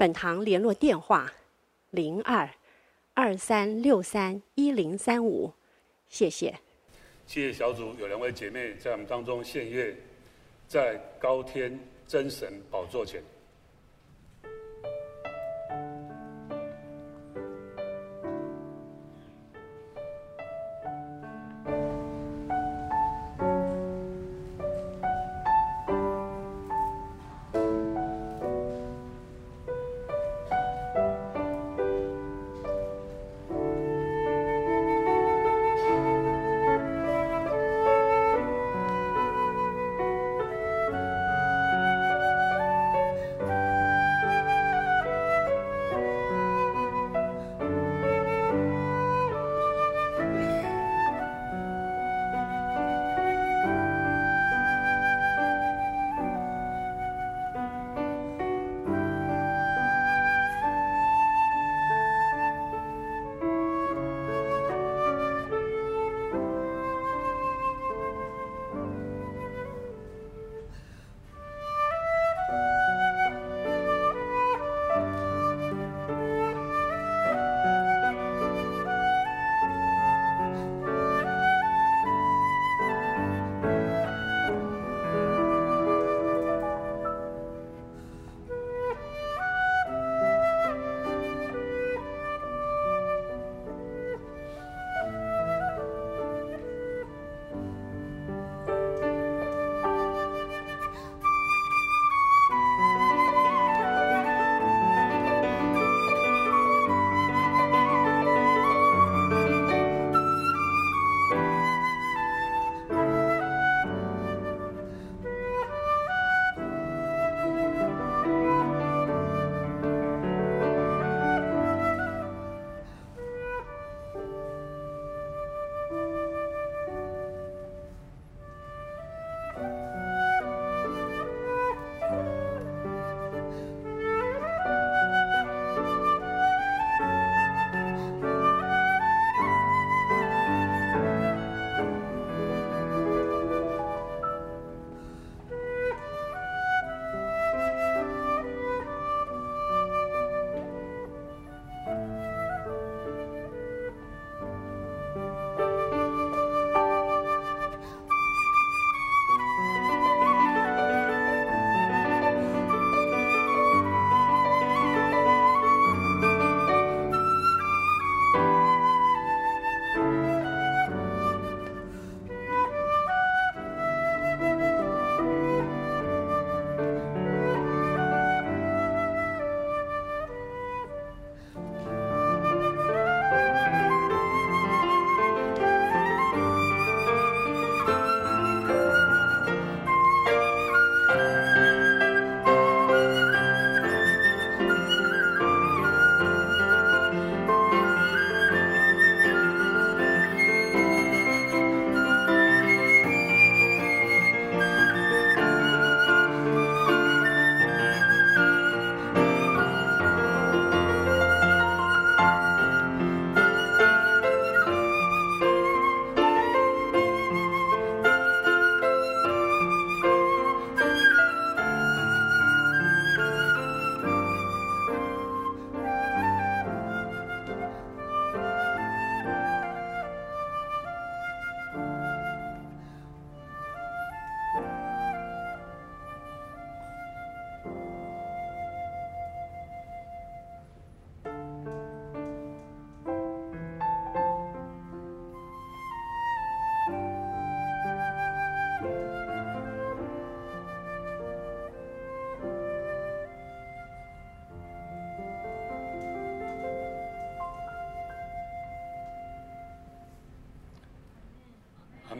本堂联络电话：零二二三六三一零三五，谢谢。谢谢小组有两位姐妹在我们当中献乐，在高天真神宝座前。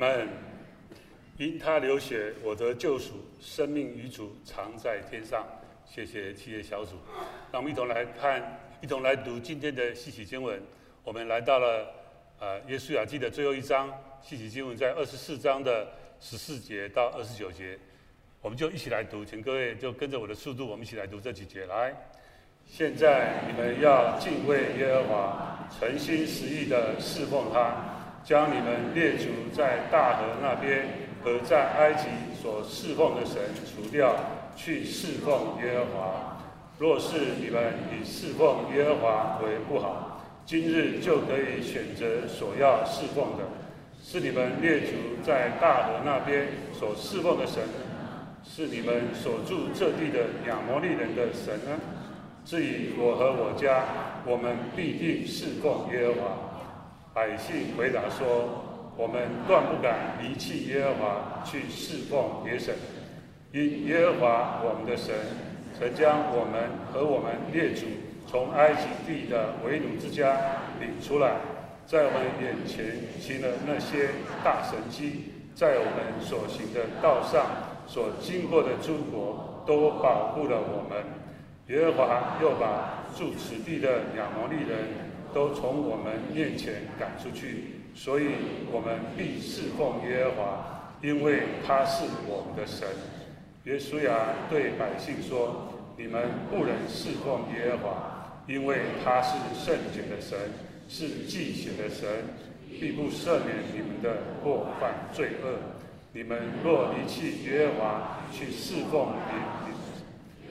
阿门。因他流血，我得救赎，生命与主常在天上。谢谢七叶小组。让我们一同来看，一同来读今天的信息经文。我们来到了呃耶稣雅记的最后一章，信息经文在二十四章的十四节到二十九节，我们就一起来读，请各位就跟着我的速度，我们一起来读这几节。来，现在你们要敬畏耶和华，诚心实意的侍奉他，将你们列祖在大河那边和在埃及所侍奉的神除掉，去侍奉耶和华。若是你们以侍奉耶和华为不好，今日就可以选择所要侍奉的，是你们列祖在大河那边所侍奉的神，是你们所住这地的亚摩利人的神呢？至于我和我家，我们必定侍奉耶和华。百姓回答说：我们断不敢离弃耶和华去侍奉别神，因耶和华我们的神。曾将我们和我们列祖从埃及地的为奴之家领出来，在我们眼前行了那些大神迹，在我们所行的道上所经过的诸国，都保护了我们。耶和华又把住此地的亚摩利人都从我们面前赶出去，所以我们必侍奉耶和华，因为他是我们的神。耶稣亚对百姓说：“你们不能侍奉耶和华，因为他是圣洁的神，是忌血的神，必不赦免你们的过犯罪恶。你们若离弃耶和华，去侍奉，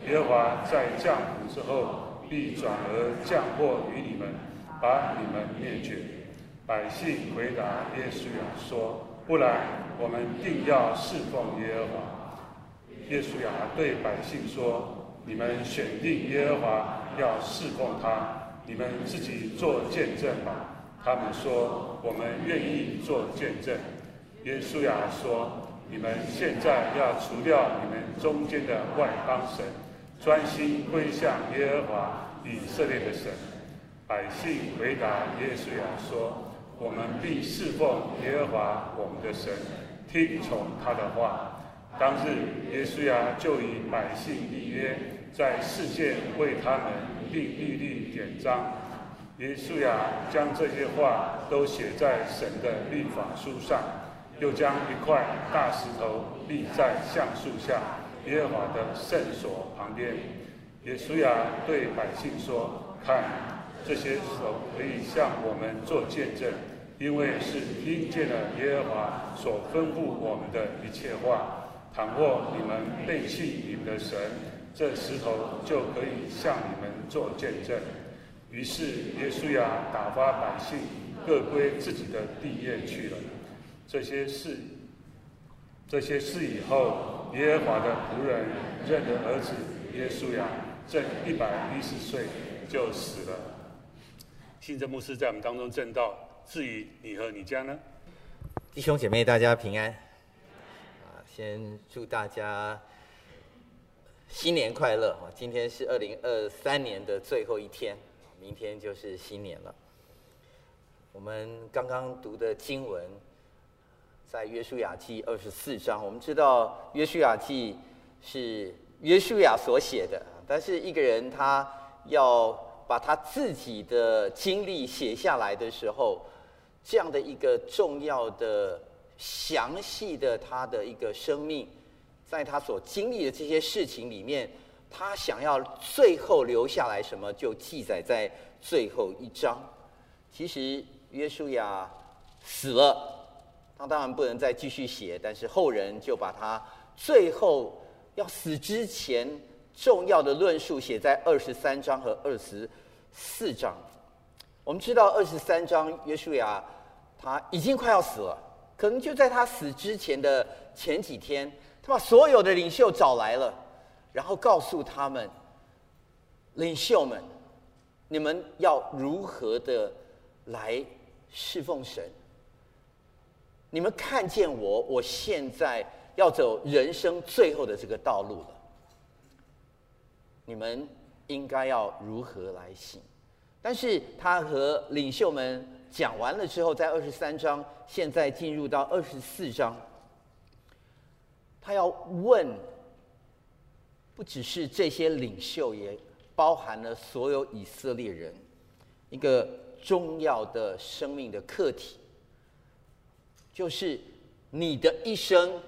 耶和华在降福之后，必转而降祸于你们，把你们灭绝。”百姓回答耶稣说：“不然，我们定要侍奉耶和华。”耶稣亚对百姓说：“你们选定耶和华要侍奉他，你们自己做见证吧。”他们说：“我们愿意做见证。”耶稣亚说：“你们现在要除掉你们中间的外邦神，专心归向耶和华以色列的神。”百姓回答耶稣亚说：“我们必侍奉耶和华我们的神，听从他的话。”当日，耶稣亚就与百姓立约，在世界为他们并立律典章。耶稣亚将这些话都写在神的律法书上，又将一块大石头立在橡树下耶和华的圣所旁边。耶稣亚对百姓说：“看，这些手可以向我们做见证，因为是听见了耶和华所吩咐我们的一切话。”倘若你们背弃你们的神，这石头就可以向你们做见证。于是耶稣亚打发百姓各归自己的地业去了。这些事，这些事以后，耶和华的仆人认得儿子耶稣亚正一百一十岁就死了。信正牧师在我们当中证道，至于你和你家呢？弟兄姐妹，大家平安。啊先祝大家新年快乐！今天是二零二三年的最后一天，明天就是新年了。我们刚刚读的经文在约书亚记二十四章。我们知道约书亚记是约书亚所写的，但是一个人他要把他自己的经历写下来的时候，这样的一个重要的。详细的他的一个生命，在他所经历的这些事情里面，他想要最后留下来什么，就记载在最后一章。其实约书亚死了，他当然不能再继续写，但是后人就把他最后要死之前重要的论述写在二十三章和二十四章。我们知道二十三章约书亚他已经快要死了。可能就在他死之前的前几天，他把所有的领袖找来了，然后告诉他们：“领袖们，你们要如何的来侍奉神？你们看见我，我现在要走人生最后的这个道路了。你们应该要如何来行？”但是他和领袖们讲完了之后，在二十三章，现在进入到二十四章，他要问，不只是这些领袖，也包含了所有以色列人一个重要的生命的课题，就是你的一生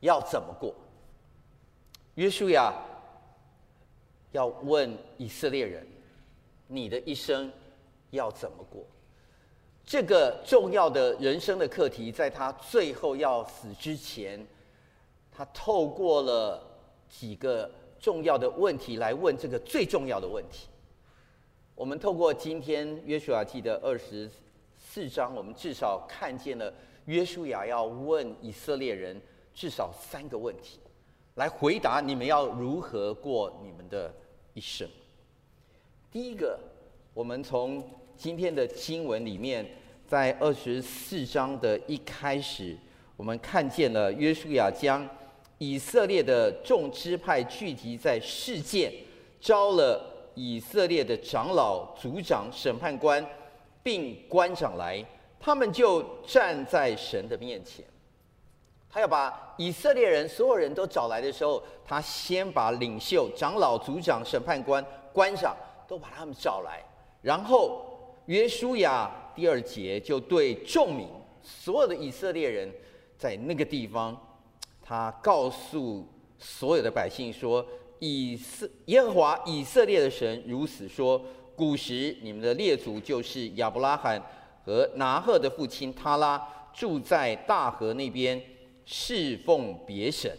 要怎么过？约书亚要问以色列人：你的一生要怎么过？这个重要的人生的课题，在他最后要死之前，他透过了几个重要的问题来问这个最重要的问题。我们透过今天约书亚记的二十四章，我们至少看见了约书亚要问以色列人至少三个问题，来回答你们要如何过你们的一生。第一个，我们从今天的经文里面，在二十四章的一开始，我们看见了约书亚将以色列的众支派聚集在示剑，召了以色列的长老、族长、审判官，并官长来，他们就站在神的面前。他要把以色列人所有人都找来的时候，他先把领袖、长老、族长、审判官、官长都把他们找来。然后，约书亚第二节就对众民，所有的以色列人，在那个地方，他告诉所有的百姓说：“以色耶和华以色列的神如此说：古时你们的列祖就是亚伯拉罕和拿鹤的父亲他拉，住在大河那边，侍奉别神。”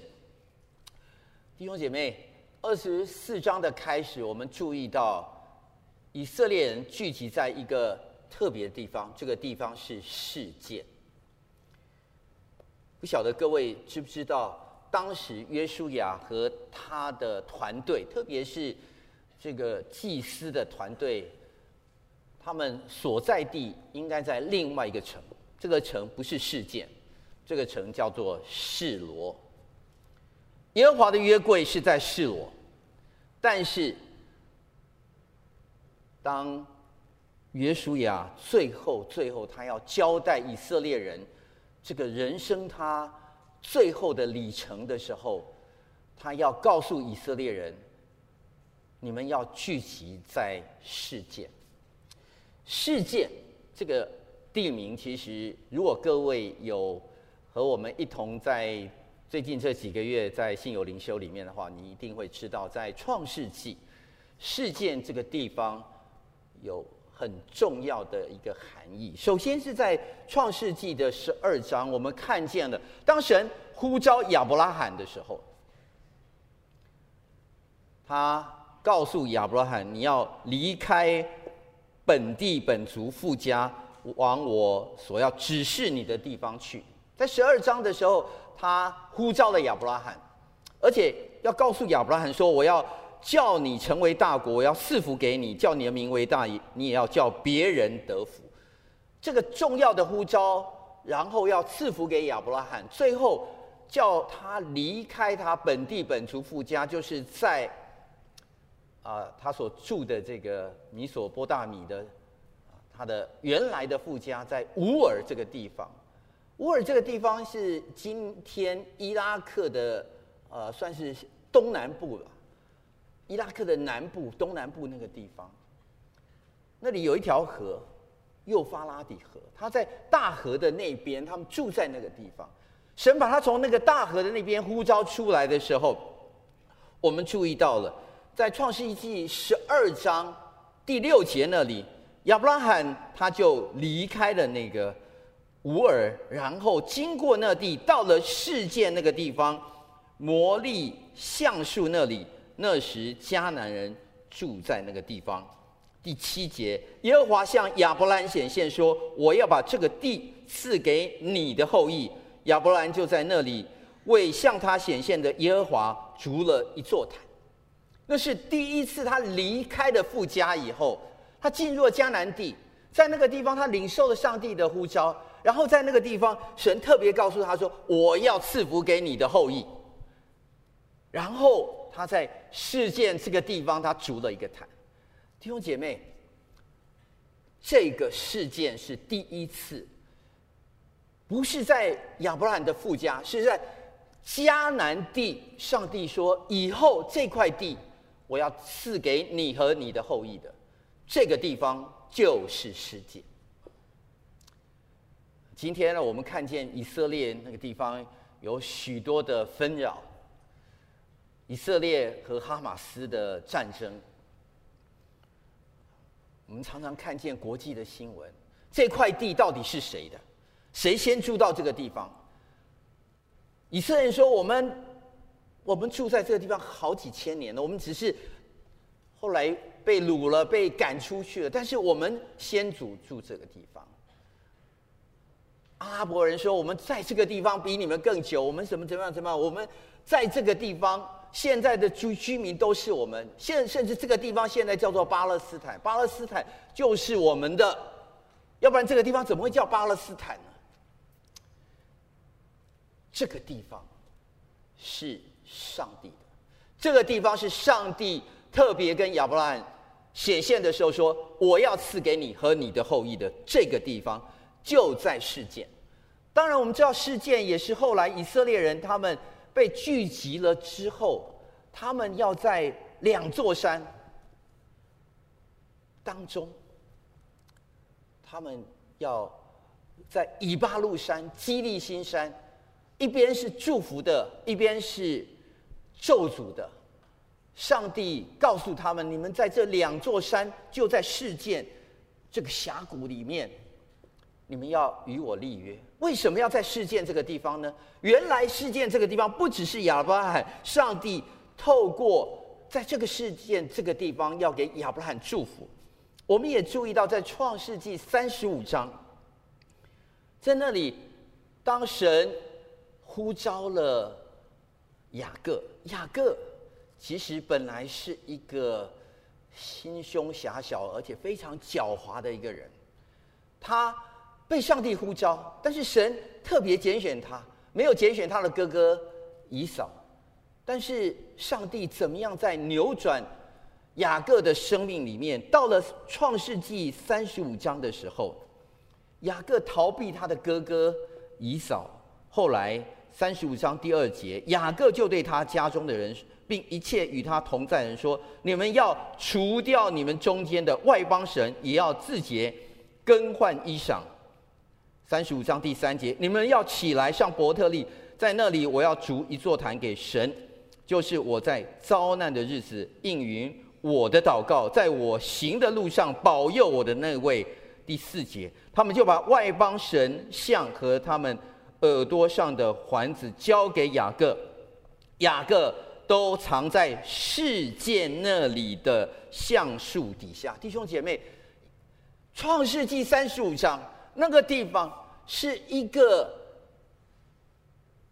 弟兄姐妹，二十四章的开始，我们注意到。以色列人聚集在一个特别的地方，这个地方是世界。不晓得各位知不知道，当时约书亚和他的团队，特别是这个祭司的团队，他们所在地应该在另外一个城。这个城不是世界，这个城叫做示罗。耶和华的约柜是在示罗，但是。当约书亚最后最后他要交代以色列人这个人生他最后的里程的时候，他要告诉以色列人：你们要聚集在示剑。示剑这个地名，其实如果各位有和我们一同在最近这几个月在信友灵修里面的话，你一定会知道，在创世纪事件这个地方。有很重要的一个含义。首先是在创世纪的十二章，我们看见了当神呼召亚伯拉罕的时候，他告诉亚伯拉罕：“你要离开本地本族父家，往我所要指示你的地方去。”在十二章的时候，他呼召了亚伯拉罕，而且要告诉亚伯拉罕说：“我要。”叫你成为大国，我要赐福给你；叫你的名为大，你也要叫别人得福。这个重要的呼召，然后要赐福给亚伯拉罕，最后叫他离开他本地本族父家，就是在啊、他所住的这个米索波大米的他的原来的父家，在乌尔这个地方。乌尔这个地方是今天伊拉克的呃，算是东南部了。伊拉克的南部、东南部那个地方，那里有一条河，幼发拉底河。他在大河的那边，他们住在那个地方。神把他从那个大河的那边呼召出来的时候，我们注意到了，在创世纪十二章第六节那里，亚伯拉罕他就离开了那个乌尔，然后经过那地，到了世界那个地方，摩利橡树那里。那时迦南人住在那个地方。第七节，耶和华向亚伯兰显现说：“我要把这个地赐给你的后裔。”亚伯兰就在那里为向他显现的耶和华筑了一座坛。那是第一次他离开的富家以后，他进入了迦南地，在那个地方他领受了上帝的呼召，然后在那个地方，神特别告诉他说：“我要赐福给你的后裔。”然后。他在事件这个地方，他筑了一个坛。弟兄姐妹，这个事件是第一次，不是在亚伯拉罕的父家，是在迦南地。上帝说：“以后这块地，我要赐给你和你的后裔的这个地方，就是世界。今天呢，我们看见以色列那个地方有许多的纷扰，以色列和哈马斯的战争。我们常常看见国际的新闻，这块地到底是谁的？谁先住到这个地方？以色列人说：“我们，我们住在这个地方好几千年了，我们只是后来被掳了，被赶出去了。但是我们先祖住这个地方。”阿拉伯人说：“我们在这个地方比你们更久，我们怎么怎么样怎么样？我们在这个地方。”现在的居居民都是我们，现甚至这个地方现在叫做巴勒斯坦，巴勒斯坦就是我们的，要不然这个地方怎么会叫巴勒斯坦呢？这个地方是上帝的，这个地方是上帝特别跟亚伯拉罕显现的时候说：“我要赐给你和你的后裔的这个地方，就在事件。”当然，我们知道事件也是后来以色列人他们。被聚集了之后，他们要在两座山当中，他们要在以巴路山、基利心山，一边是祝福的，一边是咒诅的。上帝告诉他们：“你们在这两座山，就在事件这个峡谷里面。”你们要与我立约，为什么要在事件这个地方呢？原来事件这个地方不只是亚伯拉罕，上帝透过在这个事件这个地方要给亚伯拉罕祝福。我们也注意到，在创世纪三十五章，在那里，当神呼召了雅各，雅各其实本来是一个心胸狭小而且非常狡猾的一个人，他。被上帝呼召，但是神特别拣选他，没有拣选他的哥哥以扫。但是上帝怎么样在扭转雅各的生命里面？到了创世纪三十五章的时候，雅各逃避他的哥哥以扫。后来三十五章第二节，雅各就对他家中的人，并一切与他同在人说：“你们要除掉你们中间的外邦神，也要自洁，更换衣裳。”三十五章第三节，你们要起来上伯特利，在那里我要筑一座坛给神，就是我在遭难的日子应允我的祷告，在我行的路上保佑我的那位。第四节，他们就把外邦神像和他们耳朵上的环子交给雅各，雅各都藏在世界那里的橡树底下。弟兄姐妹，创世纪三十五章。那个地方是一个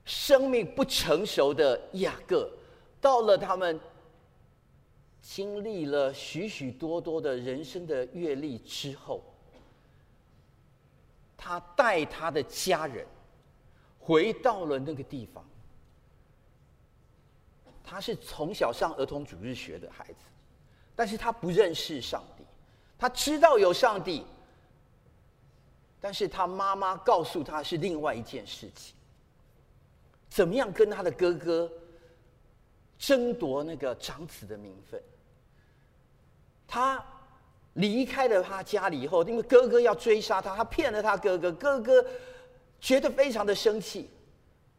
生命不成熟的雅各，到了他们经历了许许多多的人生的阅历之后，他带他的家人回到了那个地方。他是从小上儿童主日学的孩子，但是他不认识上帝，他知道有上帝。但是他妈妈告诉他是另外一件事情，怎么样跟他的哥哥争夺那个长子的名分？他离开了他家里以后，因为哥哥要追杀他，他骗了他哥哥，哥哥觉得非常的生气，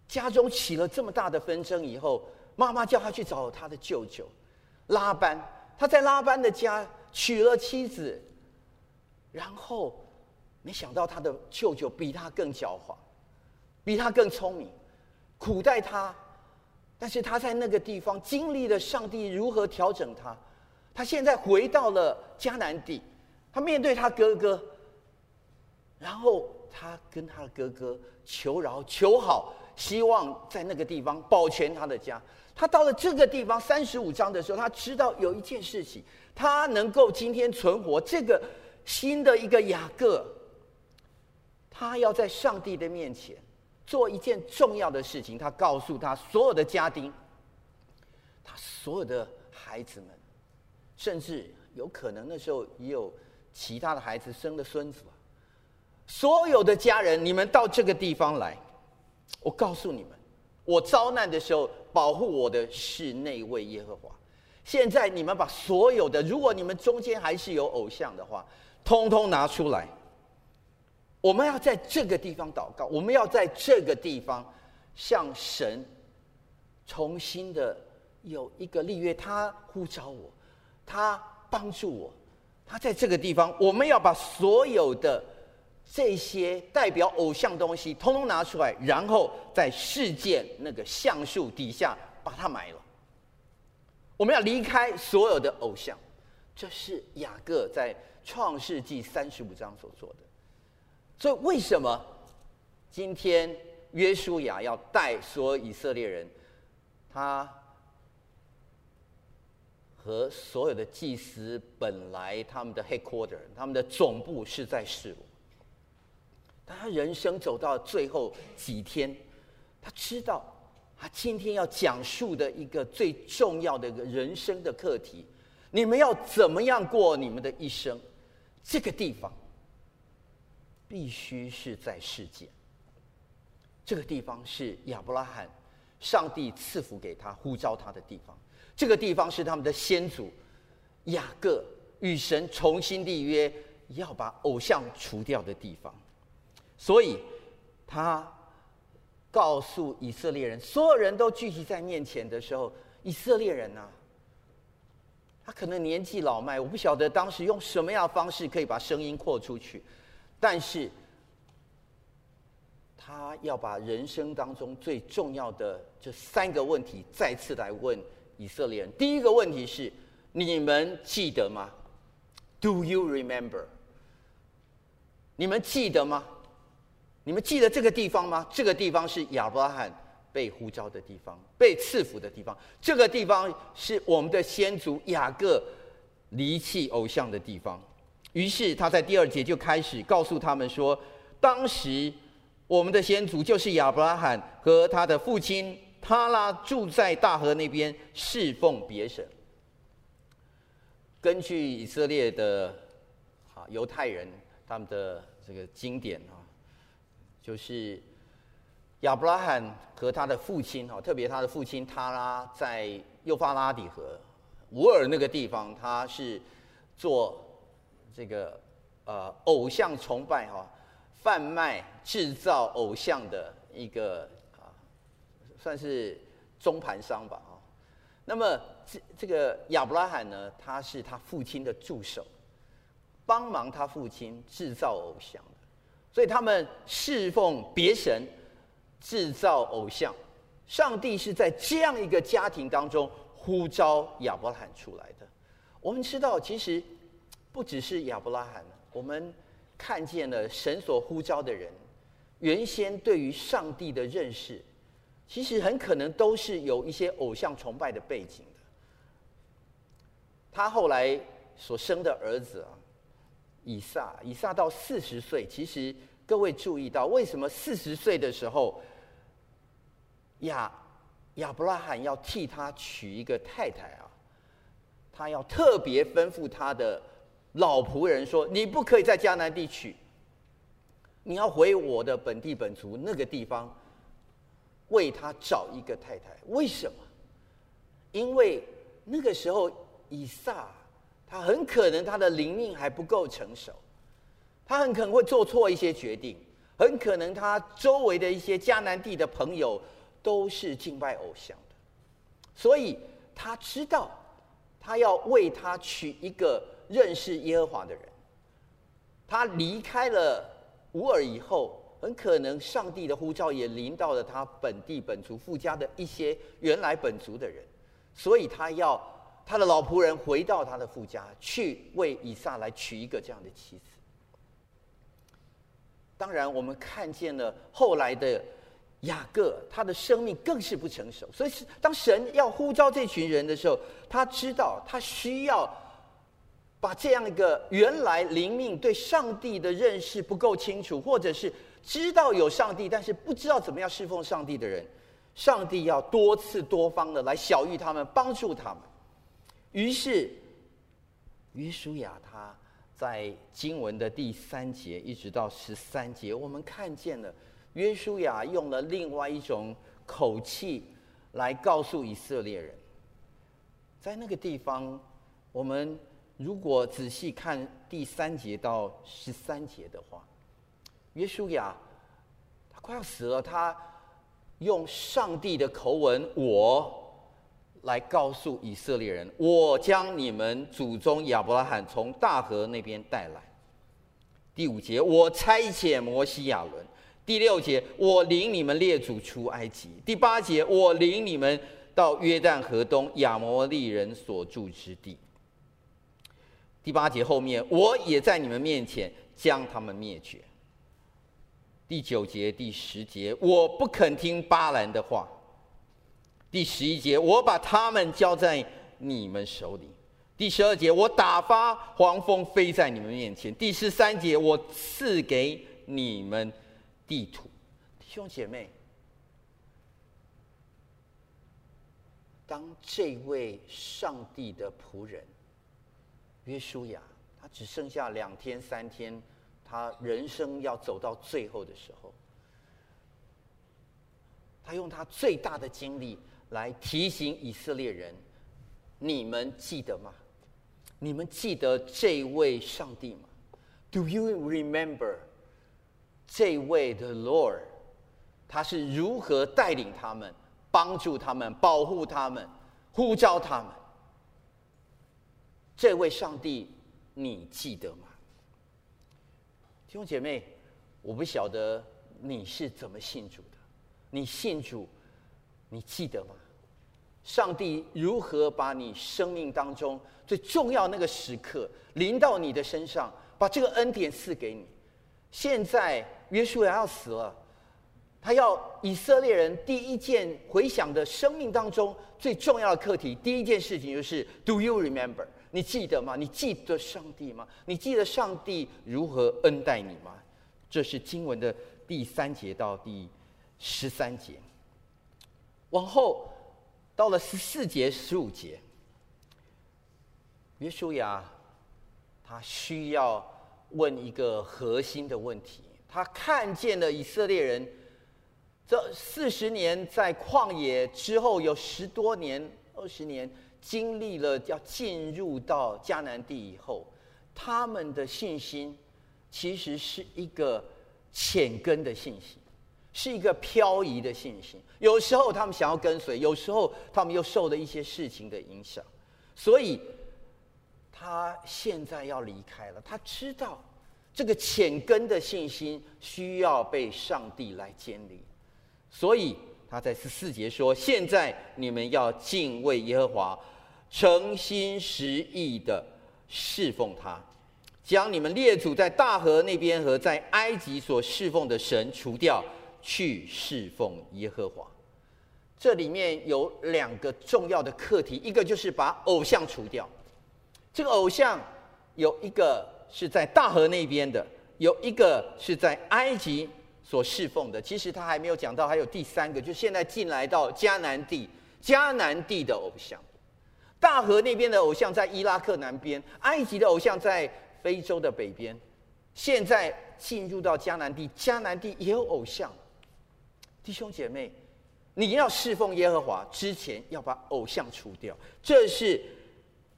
家中起了这么大的纷争以后，妈妈叫他去找他的舅舅拉班，他在拉班的家娶了妻子，然后。没想到他的舅舅比他更狡猾，比他更聪明，苦待他。但是他在那个地方经历了上帝如何调整他。他现在回到了迦南地，他面对他哥哥，然后他跟他的哥哥求饶求好，希望在那个地方保全他的家。他到了这个地方三十五章的时候，他知道有一件事情，他能够今天存活，这个新的一个雅各。他要在上帝的面前做一件重要的事情。他告诉他所有的家丁，他所有的孩子们，甚至有可能那时候也有其他的孩子生了孙子吧。所有的家人，你们到这个地方来，我告诉你们，我遭难的时候保护我的是那位耶和华。现在你们把所有的，如果你们中间还是有偶像的话，通通拿出来。我们要在这个地方祷告，我们要在这个地方向神重新的有一个立约。他呼召我，他帮助我，他在这个地方，我们要把所有的这些代表偶像东西通通拿出来，然后在事件那个橡树底下把它埋了。我们要离开所有的偶像，这是雅各在创世纪三十五章所做的。所以，为什么今天约书亚要带所有以色列人？他和所有的祭司本来他们的 headquarter，他们的总部是在示罗，但他人生走到最后几天，他知道他今天要讲述的一个最重要的一个人生的课题：你们要怎么样过你们的一生？这个地方。必须是在世界。这个地方是亚伯拉罕，上帝赐福给他、呼召他的地方。这个地方是他们的先祖雅各与神重新立约，要把偶像除掉的地方。所以，他告诉以色列人，所有人都聚集在面前的时候，以色列人啊，他可能年纪老迈，我不晓得当时用什么样的方式可以把声音扩出去。但是，他要把人生当中最重要的这三个问题再次来问以色列人。第一个问题是：你们记得吗？Do you remember？你们记得吗？你们记得这个地方吗？这个地方是亚伯拉罕被呼召的地方，被赐福的地方。这个地方是我们的先祖雅各离弃偶像的地方。于是他在第二节就开始告诉他们说：“当时我们的先祖就是亚伯拉罕和他的父亲他拉住在大河那边侍奉别神。根据以色列的啊犹太人他们的这个经典啊，就是亚伯拉罕和他的父亲啊，特别他的父亲他拉在幼发拉底河乌尔那个地方，他是做。”这个呃，偶像崇拜哈，贩卖制造偶像的一个啊，算是中盘商吧哈。那么这这个亚伯拉罕呢，他是他父亲的助手，帮忙他父亲制造偶像的，所以他们侍奉别神，制造偶像。上帝是在这样一个家庭当中呼召亚伯拉罕出来的。我们知道，其实。不只是亚伯拉罕，我们看见了神所呼召的人，原先对于上帝的认识，其实很可能都是有一些偶像崇拜的背景的。他后来所生的儿子啊，以撒，以撒到四十岁，其实各位注意到，为什么四十岁的时候，亚亚伯拉罕要替他娶一个太太啊？他要特别吩咐他的。老仆人说：“你不可以在迦南地娶，你要回我的本地本族那个地方，为他找一个太太。为什么？因为那个时候以撒他很可能他的灵命还不够成熟，他很可能会做错一些决定，很可能他周围的一些迦南地的朋友都是敬拜偶像的，所以他知道他要为他娶一个。”认识耶和华的人，他离开了乌尔以后，很可能上帝的呼召也临到了他本地本族父家的一些原来本族的人，所以他要他的老仆人回到他的父家去为以撒来娶一个这样的妻子。当然，我们看见了后来的雅各，他的生命更是不成熟，所以是当神要呼召这群人的时候，他知道他需要。把这样一个原来灵命对上帝的认识不够清楚，或者是知道有上帝，但是不知道怎么样侍奉上帝的人，上帝要多次多方的来晓諭他们，帮助他们。于是，约书亚他在经文的第三节一直到十三节，我们看见了约书亚用了另外一种口气来告诉以色列人。在那个地方，我们如果仔细看第三节到十三节的话，约书亚他快要死了，他用上帝的口吻“我”来告诉以色列人：“我将你们祖宗亚伯拉罕从大河那边带来。”第五节，我差遣摩西亚伦。第六节，我领你们列祖出埃及。第八节，我领你们到约旦河东亚摩利人所住之地。第八节后面，我也在你们面前将他们灭绝。第九节、第十节，我不肯听巴兰的话。第十一节，我把他们交在你们手里。第十二节，我打发黄蜂飞在你们面前。第十三节，我赐给你们。地图，弟兄姐妹，当这位上帝的仆人约书亚，他只剩下两天三天，他人生要走到最后的时候，他用他最大的精力来提醒以色列人：你们记得吗？你们记得这位上帝吗？Do you remember？这位的 Lord，他是如何带领他们、帮助他们、保护他们、呼召他们？这位上帝，你记得吗？弟兄姐妹，我不晓得你是怎么信主的，你信主，你记得吗？上帝如何把你生命当中最重要那个时刻临到你的身上，把这个恩典赐给你？现在。约书亚要死了，他要以色列人第一件回想的生命当中最重要的课题，第一件事情就是 “Do you remember？” 你记得吗？你记得上帝吗？你记得上帝如何恩待你吗？这是经文的第三节到第十三节。往后到了十四节、十五节，约书亚他需要问一个核心的问题。他看见了以色列人这四十年在旷野之后，有十多年、二十年经历了要进入到迦南地以后，他们的信心其实是一个浅根的信心，是一个漂移的信心。有时候他们想要跟随，有时候他们又受了一些事情的影响，所以他现在要离开了。他知道。这个浅根的信心需要被上帝来建立，所以他在十四节说：“现在你们要敬畏耶和华，诚心实意的侍奉他，将你们列祖在大河那边和在埃及所侍奉的神除掉，去侍奉耶和华。”这里面有两个重要的课题，一个就是把偶像除掉。这个偶像有一个。是在大河那边的，有一个是在埃及所侍奉的。其实他还没有讲到，还有第三个，就现在进来到迦南地，迦南地的偶像。大河那边的偶像在伊拉克南边，埃及的偶像在非洲的北边。现在进入到迦南地，迦南地也有偶像。弟兄姐妹，你要侍奉耶和华之前，要把偶像除掉。这是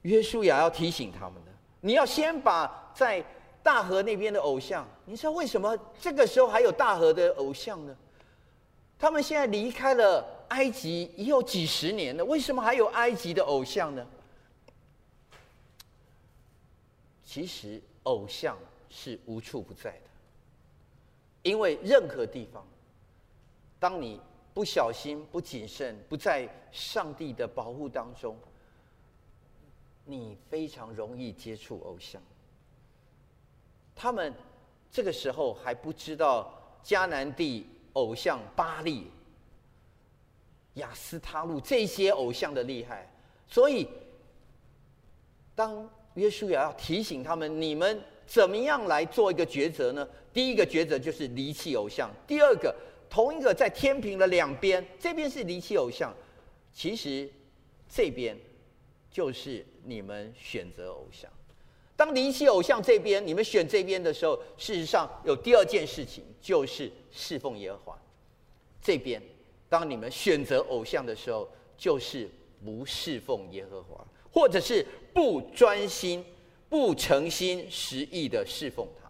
约书亚要提醒他们的。你要先把在大河那边的偶像，你知道为什么这个时候还有大河的偶像呢？他们现在离开了埃及已有几十年了，为什么还有埃及的偶像呢？其实偶像是无处不在的，因为任何地方，当你不小心、不谨慎、不在上帝的保护当中。你非常容易接触偶像。他们这个时候还不知道迦南地偶像巴力、亚斯他路这些偶像的厉害，所以当约书亚要提醒他们，你们怎么样来做一个抉择呢？第一个抉择就是离弃偶像。第二个，同一个在天平的两边，这边是离弃偶像，其实这边。就是你们选择偶像，当离弃偶像这边，你们选这边的时候，事实上有第二件事情，就是侍奉耶和华。这边，当你们选择偶像的时候，就是不侍奉耶和华，或者是不专心、不诚心实意的侍奉他。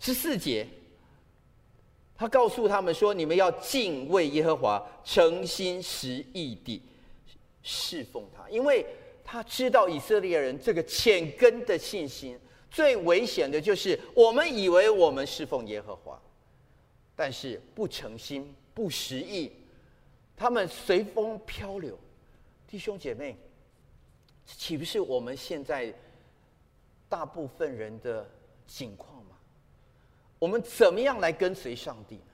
十四节，他告诉他们说：“你们要敬畏耶和华，诚心实意地侍奉他，因为他知道以色列人这个浅根的信心，最危险的就是我们以为我们侍奉耶和华，但是不诚心、不实意，他们随风漂流。弟兄姐妹，岂不是我们现在大部分人的境况吗？”我们怎么样来跟随上帝呢？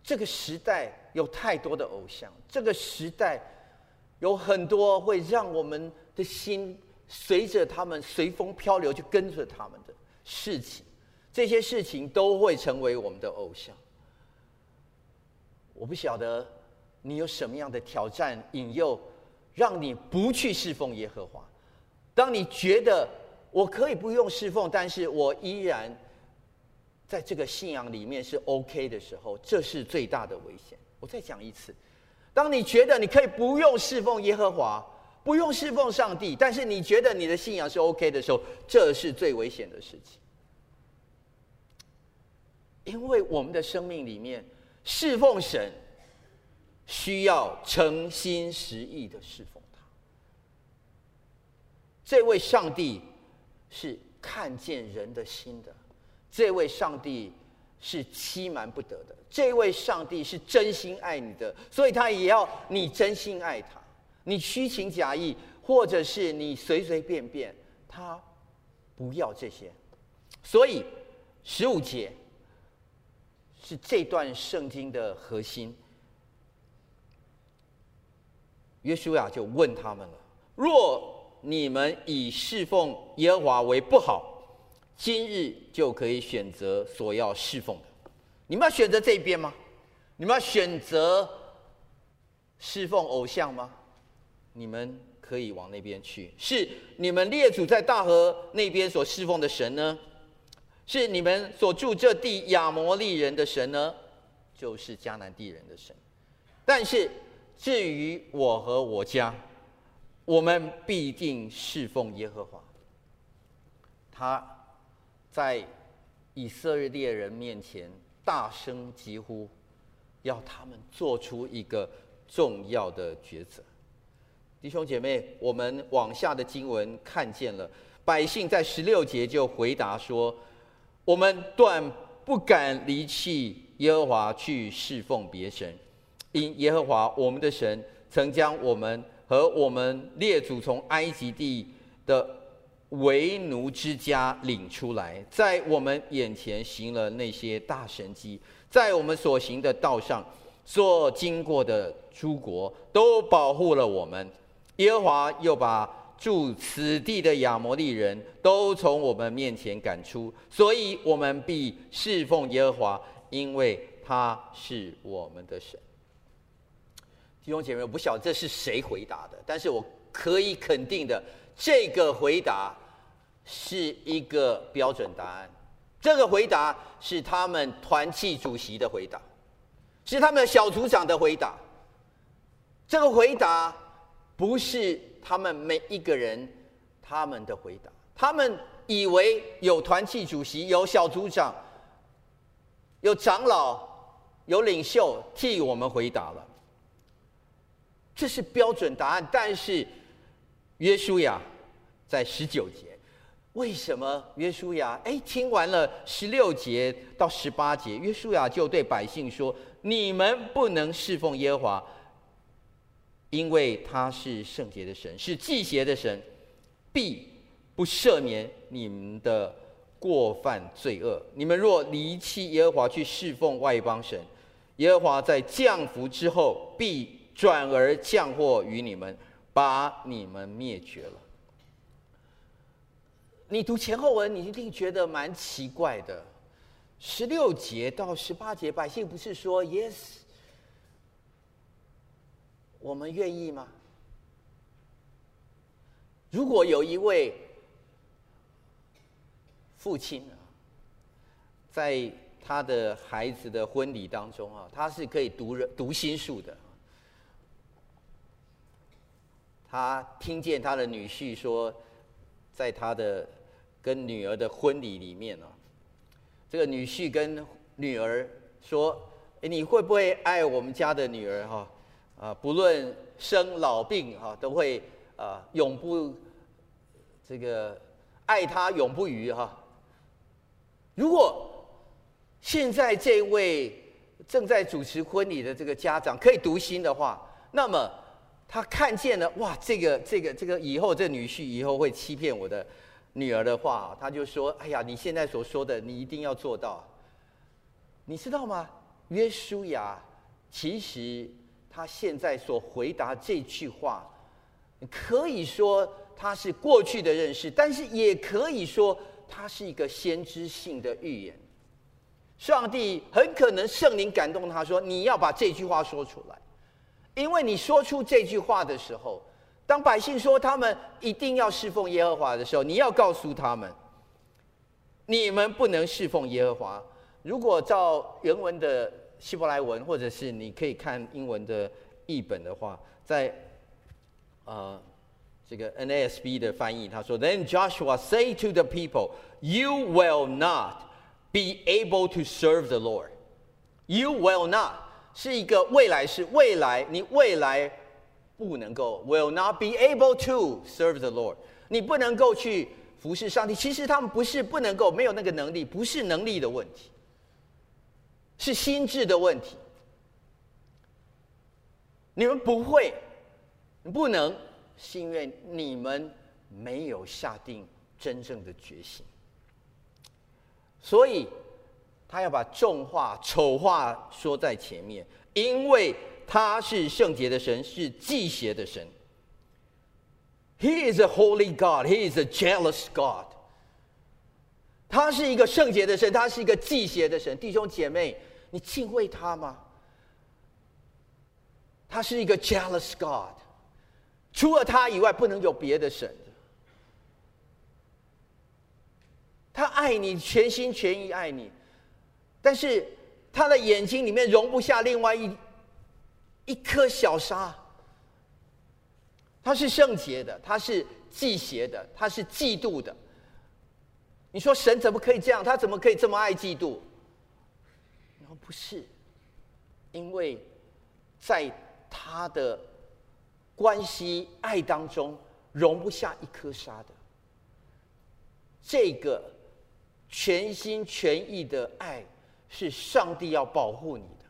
这个时代有太多的偶像，这个时代有很多会让我们的心随着他们随风漂流，就跟着他们的事情，这些事情都会成为我们的偶像。我不晓得你有什么样的挑战引诱，让你不去侍奉耶和华。当你觉得我可以不用侍奉，但是我依然。在这个信仰里面是 OK 的时候，这是最大的危险。我再讲一次，当你觉得你可以不用侍奉耶和华，不用侍奉上帝，但是你觉得你的信仰是 OK 的时候，这是最危险的事情。因为我们的生命里面侍奉神，需要诚心实意的侍奉他。这位上帝是看见人的心的。这位上帝是欺瞒不得的，这位上帝是真心爱你的，所以他也要你真心爱他。你虚情假意，或者是你随随便便，他不要这些。所以十五节是这段圣经的核心。约书亚就问他们了：若你们以侍奉耶和华为不好，今日就可以选择所要侍奉的，你们要选择这边吗？你们要选择侍奉偶像吗？你们可以往那边去。是你们列祖在大河那边所侍奉的神呢？是你们所住这地亚摩利人的神呢？就是迦南地人的神。但是至于我和我家，我们必定侍奉耶和华。他。在以色列人面前大声疾呼，要他们做出一个重要的抉择。弟兄姐妹，我们往下的经文看见了，百姓在十六节就回答说：“我们断不敢离弃耶和华去侍奉别神，因耶和华我们的神曾将我们和我们列祖从埃及地的。”为奴之家领出来，在我们眼前行了那些大神迹，在我们所行的道上，所经过的诸国都保护了我们。耶和华又把住此地的亚摩利人都从我们面前赶出，所以我们必侍奉耶和华，因为他是我们的神。弟兄姐妹，我不晓得这是谁回答的，但是我可以肯定的，这个回答。是一个标准答案，这个回答是他们团契主席的回答，是他们小组长的回答。这个回答不是他们每一个人他们的回答，他们以为有团契主席、有小组长、有长老、有领袖替我们回答了，这是标准答案。但是约书亚在十九节。为什么约书亚哎，听完了十六节到十八节，约书亚就对百姓说：“你们不能侍奉耶和华，因为他是圣洁的神，是忌邪的神，必不赦免你们的过犯罪恶。你们若离弃耶和华去侍奉外邦神，耶和华在降福之后，必转而降祸于你们，把你们灭绝了。”你读前后文，你一定觉得蛮奇怪的。十六节到十八节，百姓不是说 “yes”，我们愿意吗？如果有一位父亲啊，在他的孩子的婚礼当中啊，他是可以读人读心术的，他听见他的女婿说，在他的跟女儿的婚礼里面呢，这个女婿跟女儿说：“，你会不会爱我们家的女儿哈？啊，不论生老病哈，都会啊永不这个爱她永不渝哈。如果现在这位正在主持婚礼的这个家长可以读心的话，那么。”他看见了哇，这个这个这个以后这女婿以后会欺骗我的女儿的话，他就说：“哎呀，你现在所说的，你一定要做到。你知道吗？约书亚其实他现在所回答这句话，可以说他是过去的认识，但是也可以说他是一个先知性的预言。上帝很可能圣灵感动他说：你要把这句话说出来。”因为你说出这句话的时候，当百姓说他们一定要侍奉耶和华的时候，你要告诉他们，你们不能侍奉耶和华。如果照原文的希伯来文，或者是你可以看英文的译本的话，在呃这个 NASB 的翻译，他说：“Then Joshua say to the people, You will not be able to serve the Lord. You will not.” 是一个未来式，未来你未来不能够，will not be able to serve the Lord，你不能够去服侍上帝。其实他们不是不能够，没有那个能力，不是能力的问题，是心智的问题。你们不会，不能，是因为你们没有下定真正的决心，所以。他要把重话、丑话说在前面，因为他是圣洁的神，是忌邪的神。He is a holy God. He is a jealous God. 他是一个圣洁的神，他是一个忌邪的神。弟兄姐妹，你敬畏他吗？他是一个 jealous God，除了他以外，不能有别的神。他爱你，全心全意爱你。但是他的眼睛里面容不下另外一一颗小沙。他是圣洁的，他是忌邪的，他是嫉妒的。你说神怎么可以这样？他怎么可以这么爱嫉妒？然后不是，因为在他的关系爱当中容不下一颗沙的。这个全心全意的爱。是上帝要保护你的，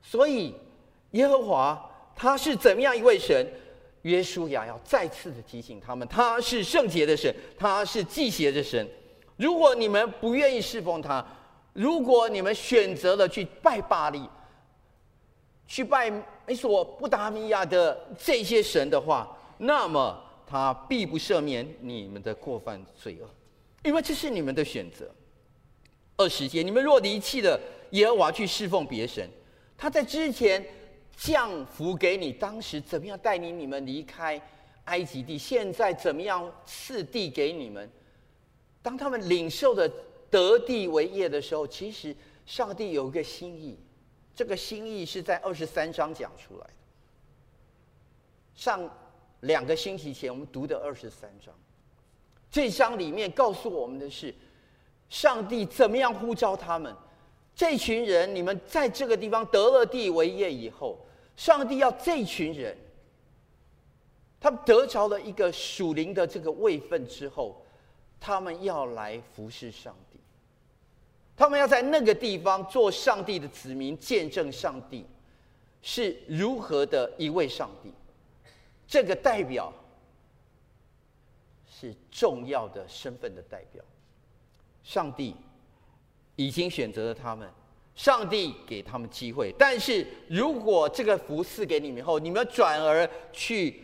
所以耶和华他是怎么样一位神？约书亚要再次的提醒他们，他是圣洁的神，他是忌邪的神。如果你们不愿意侍奉他，如果你们选择了去拜巴力，去拜美索不达米亚的这些神的话，那么他必不赦免你们的过犯罪恶，因为这是你们的选择。二十节，你们若离弃了耶和华去侍奉别神，他在之前降福给你，当时怎么样带领你们离开埃及地？现在怎么样赐地给你们？当他们领受的得地为业的时候，其实上帝有一个心意，这个心意是在二十三章讲出来的。上两个星期前我们读的二十三章，这章里面告诉我们的是。上帝怎么样呼召他们？这群人，你们在这个地方得了地为业以后，上帝要这群人，他们得着了一个属灵的这个位分之后，他们要来服侍上帝。他们要在那个地方做上帝的子民，见证上帝是如何的一位上帝。这个代表是重要的身份的代表。上帝已经选择了他们，上帝给他们机会。但是如果这个福赐给你们后，你们转而去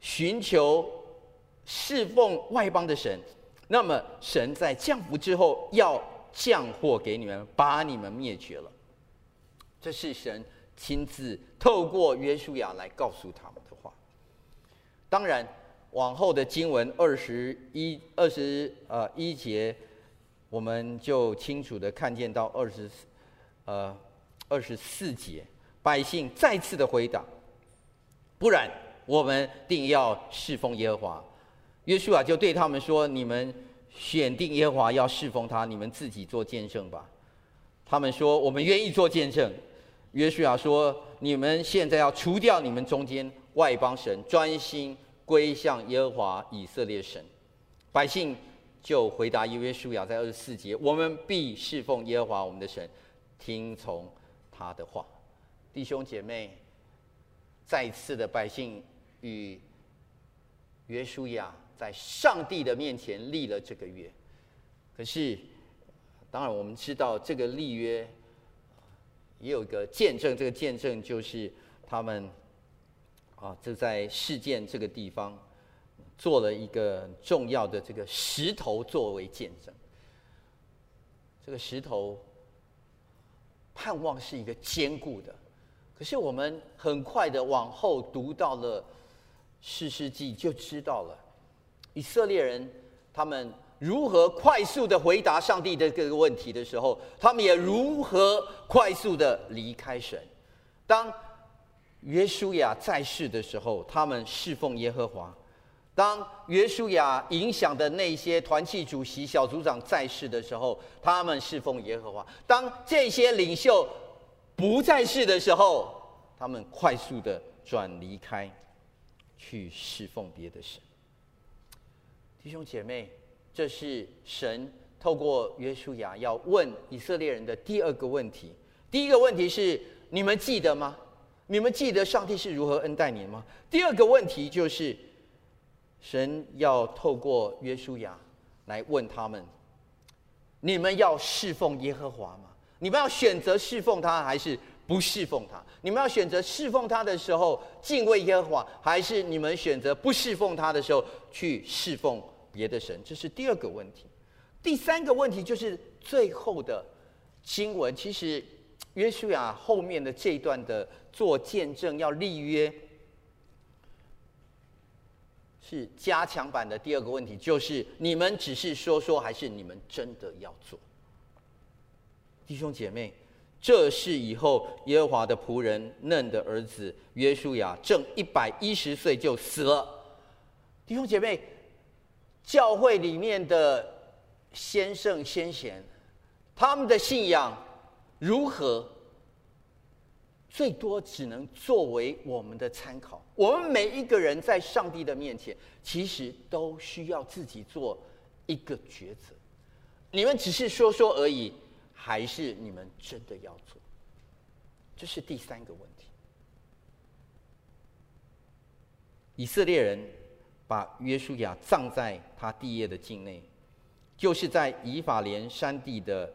寻求侍奉外邦的神，那么神在降福之后要降祸给你们，把你们灭绝了。这是神亲自透过约书亚来告诉他们的话。当然，往后的经文二十一、二十呃一节。我们就清楚的看见到二十四，呃，二十四节，百姓再次的回答，不然我们定要侍奉耶和华。约书亚就对他们说：“你们选定耶和华要侍奉他，你们自己做见证吧。”他们说：“我们愿意做见证。”约书亚说：“你们现在要除掉你们中间外邦神，专心归向耶和华以色列神。”百姓就回答约书亚在二十四节：“我们必侍奉耶和华我们的神，听从他的话。”弟兄姐妹，再次的百姓与约书亚在上帝的面前立了这个约。可是，当然我们知道这个立约也有一个见证，这个见证就是他们啊，就在事件这个地方做了一个重要的这个石头作为见证。这个石头盼望是一个坚固的。可是我们很快的往后读到了士师记，就知道了以色列人他们如何快速的回答上帝的这个问题的时候，他们也如何快速的离开神。当约书亚在世的时候，他们侍奉耶和华；当约书亚影响的那些团契主席、小组长在世的时候，他们侍奉耶和华；当这些领袖。不在世的时候，他们快速的转离开，去侍奉别的神。弟兄姐妹，这是神透过约书亚要问以色列人的第二个问题。第一个问题是：你们记得吗？你们记得上帝是如何恩待你吗？第二个问题就是，神要透过约书亚来问他们：你们要侍奉耶和华吗？你们要选择侍奉他，还是不侍奉他？你们要选择侍奉他的时候敬畏耶和华，还是你们选择不侍奉他的时候去侍奉别的神？这是第二个问题。第三个问题就是最后的经文。其实约书亚后面的这一段的做见证要立约，是加强版的第二个问题，就是你们只是说说，还是你们真的要做？弟兄姐妹，这是以后耶和华的仆人嫩的儿子约书亚正一百一十岁就死了。弟兄姐妹，教会里面的先圣先贤，他们的信仰如何？最多只能作为我们的参考。我们每一个人在上帝的面前，其实都需要自己做一个抉择。你们只是说说而已。还是你们真的要做？这是第三个问题。以色列人把约书亚葬在他地业的境内，就是在以法莲山地的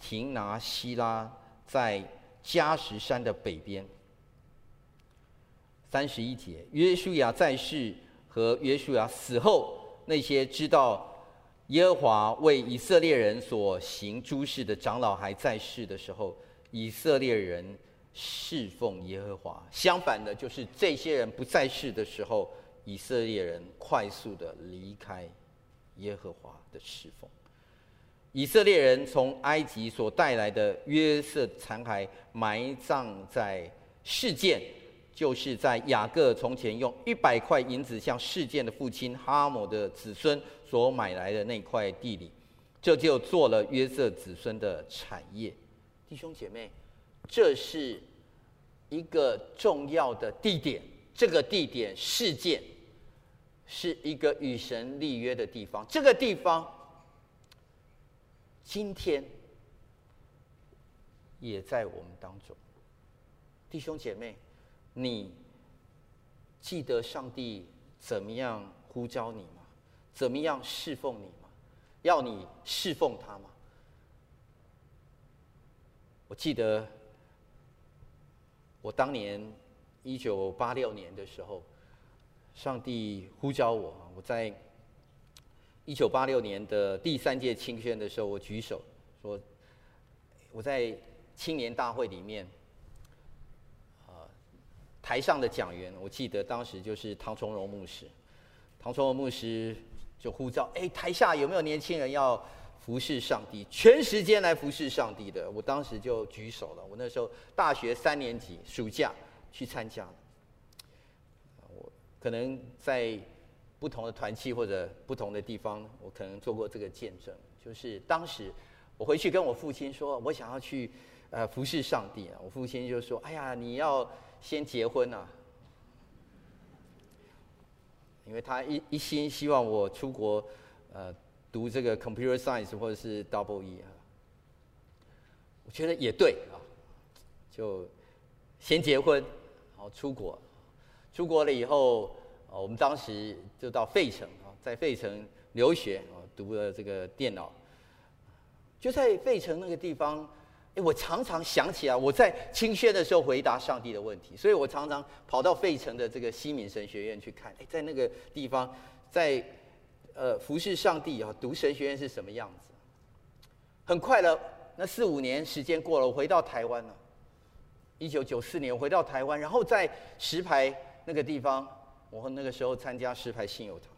亭拿西拉，在加什山的北边。三十一节，约书亚在世和约书亚死后，那些知道。耶和华为以色列人所行诸事的长老还在世的时候，以色列人侍奉耶和华。相反的，就是这些人不在世的时候，以色列人快速的离开耶和华的侍奉。以色列人从埃及所带来的约瑟残骸埋葬在示剑，就是在雅各从前用一百块银子向示剑的父亲哈摩的子孙。所买来的那块地里，这就做了约瑟子孙的产业。弟兄姐妹，这是一个重要的地点。这个地点示剑，是一个与神立约的地方。这个地方今天也在我们当中。弟兄姐妹，你记得上帝怎么样呼召你吗？怎么样侍奉你吗？要你侍奉他吗？我记得我当年一九八六年的时候，上帝呼召我。我在一九八六年的第三届青宣的时候，我举手说，我在青年大会里面，啊，台上的讲员，我记得当时就是唐崇荣牧师，唐崇荣牧师。就呼召，哎，台下有没有年轻人要服侍上帝？全时间来服侍上帝的，我当时就举手了。我那时候大学三年级暑假去参加了。我可能在不同的团契或者不同的地方，我可能做过这个见证。就是当时我回去跟我父亲说，我想要去呃服侍上帝啊，我父亲就说：“哎呀，你要先结婚啊。”因为他一一心希望我出国呃读这个 computer science 或者是 double E 啊。我觉得也对啊，就先结婚，然后出国。出国了以后，我们当时就到费城啊，在费城留学啊，读了这个电脑。就在费城那个地方，哎，我常常想起来，我在青宣的时候回答上帝的问题，所以我常常跑到费城的这个西敏神学院去看。哎，在那个地方，在呃服侍上帝啊，读神学院是什么样子？很快了。那四五年时间过了，我回到台湾了。一九九四年我回到台湾，然后在石牌那个地方，我那个时候参加石牌信友堂。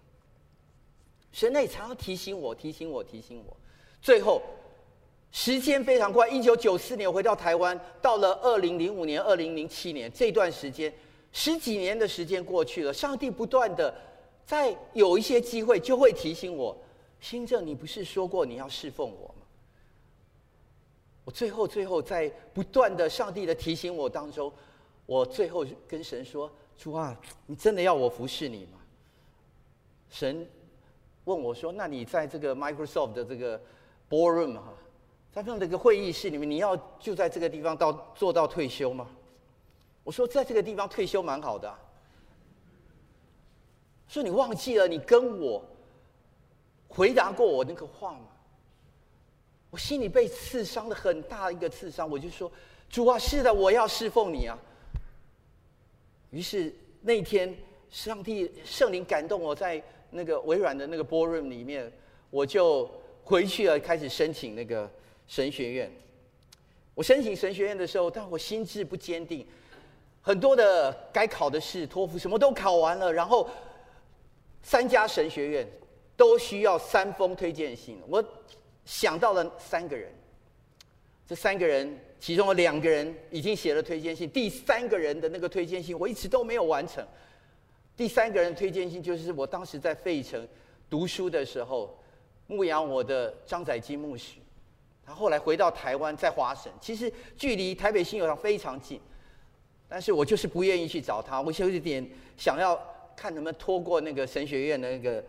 神内常常提醒我，提醒我，提醒我。最后，时间非常快，一九九四年回到台湾，到了二零零五年、二零零七年这段时间，十几年的时间过去了，上帝不断的在有一些机会就会提醒我：新正，你不是说过你要侍奉我吗？我最后，最后在不断的上帝的提醒我当中，我最后跟神说：“主啊，你真的要我服侍你吗？”神问我说：“那你在这个 Microsoft 的这个 Boardroom 哈，在这样的一个会议室里面，你要就在这个地方到做到退休吗？”我说：“在这个地方退休蛮好的啊。”说：“你忘记了你跟我回答过我那个话吗？”我心里被刺伤了很大一个刺伤，我就说：“主啊，是的，我要侍奉你啊。”于是那天，上帝圣灵感动我在那个微软的那个 boardroom 里面，我就回去了，开始申请那个神学院。我申请神学院的时候，但我心智不坚定，很多的该考的试，托福什么都考完了，然后三家神学院都需要三封推荐信，我。想到了三个人，这三个人其中有两个人已经写了推荐信，第三个人的那个推荐信我一直都没有完成。第三个人推荐信就是我当时在费城读书的时候牧养我的张载基牧师，他后来回到台湾在华神，其实距离台北信友堂非常近，但是我就是不愿意去找他，我就有一点想要看能不能拖过那个神学院的那个。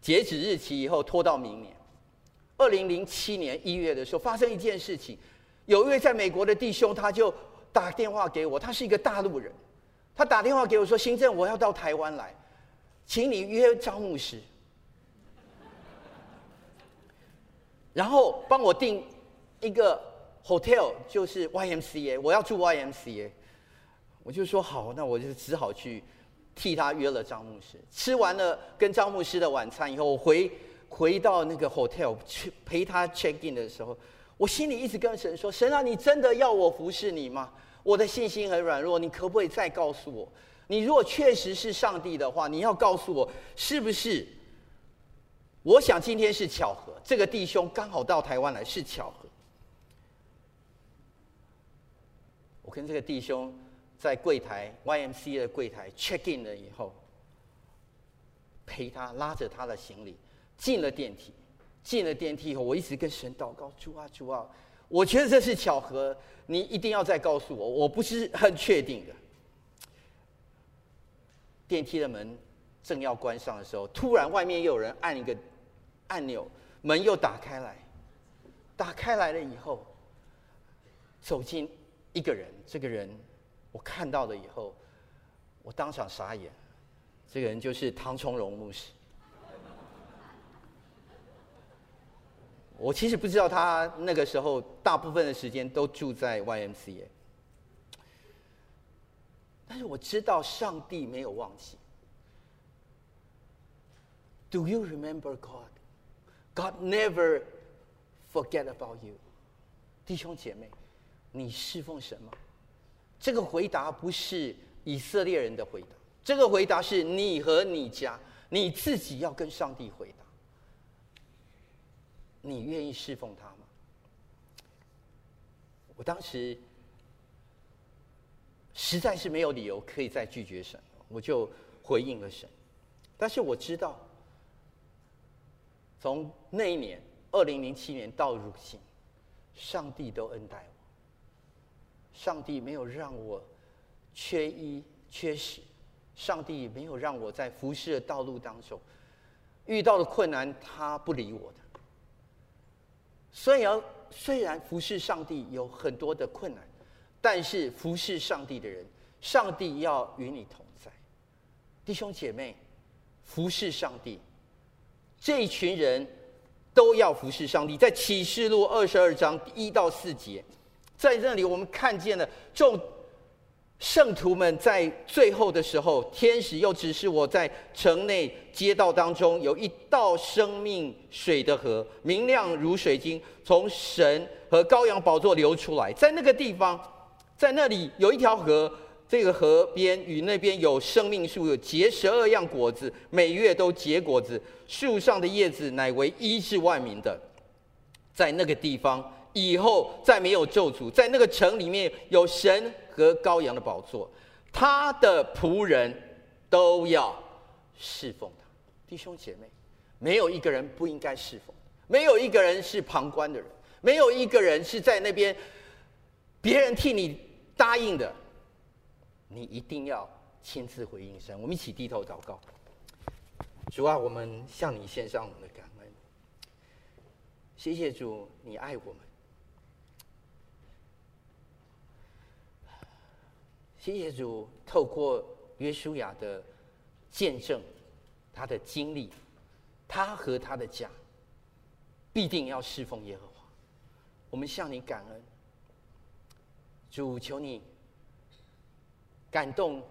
截止日期以后拖到明年，二零零七年一月的时候发生一件事情，有一位在美国的弟兄，他就打电话给我，他是一个大陆人，他打电话给我说：“新正，我要到台湾来，请你约张牧师，然后帮我订一个 hotel，就是 YMCA，我要住 YMCA。”我就说好，那我就只好去。替他约了张牧师，吃完了跟张牧师的晚餐以后，我回回到那个 hotel 去陪他 check in 的时候，我心里一直跟神说：“神啊，你真的要我服侍你吗？我的信心很软弱，你可不可以再告诉我？你如果确实是上帝的话，你要告诉我是不是？我想今天是巧合，这个弟兄刚好到台湾来是巧合。我跟这个弟兄。”在柜台 YMCA 的柜台 check in 了以后，陪他拉着他的行李进了电梯。进了电梯以后，我一直跟神祷告：主啊，主啊，我觉得这是巧合，你一定要再告诉我，我不是很确定的。电梯的门正要关上的时候，突然外面又有人按一个按钮，门又打开来。打开来了以后，走进一个人，这个人。我看到了以后，我当场傻眼。这个人就是唐崇荣牧师。我其实不知道他那个时候大部分的时间都住在 YMCA，但是我知道上帝没有忘记。Do you remember God? God never forget about you。弟兄姐妹，你侍奉什么？这个回答不是以色列人的回答，这个回答是你和你家你自己要跟上帝回答。你愿意侍奉他吗？我当时实在是没有理由可以再拒绝神。我就回应了神。但是我知道，从那一年二零零七年到如今，上帝都恩待我。上帝没有让我缺衣缺食，上帝没有让我在服侍的道路当中遇到的困难，他不理我的。虽然虽然服侍上帝有很多的困难，但是服侍上帝的人，上帝要与你同在。弟兄姐妹，服侍上帝，这一群人都要服侍上帝。在启示录二十二章一到四节。在这里，我们看见了众圣徒们在最后的时候，天使又指示我在城内街道当中有一道生命水的河，明亮如水晶，从神和羔羊宝座流出来。在那个地方，在那里有一条河，这个河边与那边有生命树，有结十二样果子，每月都结果子，树上的叶子乃为医治万民的。在那个地方。以后再没有咒诅，在那个城里面有神和羔羊的宝座，他的仆人都要侍奉他。弟兄姐妹，没有一个人不应该侍奉，没有一个人是旁观的人，没有一个人是在那边别人替你答应的，你一定要亲自回应神。我们一起低头祷告，主啊，我们向你献上我们的感恩，谢谢主，你爱我们。谢谢主，透过约书亚的见证，他的经历，他和他的家必定要侍奉耶和华。我们向你感恩，主，求你感动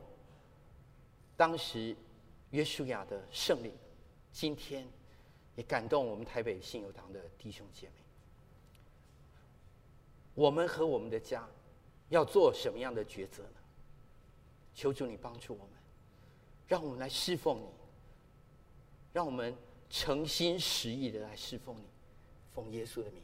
当时约书亚的圣灵，今天也感动我们台北信友堂的弟兄姐妹。我们和我们的家要做什么样的抉择？求主你帮助我们，让我们来侍奉你，让我们诚心实意的来侍奉你，奉耶稣的名，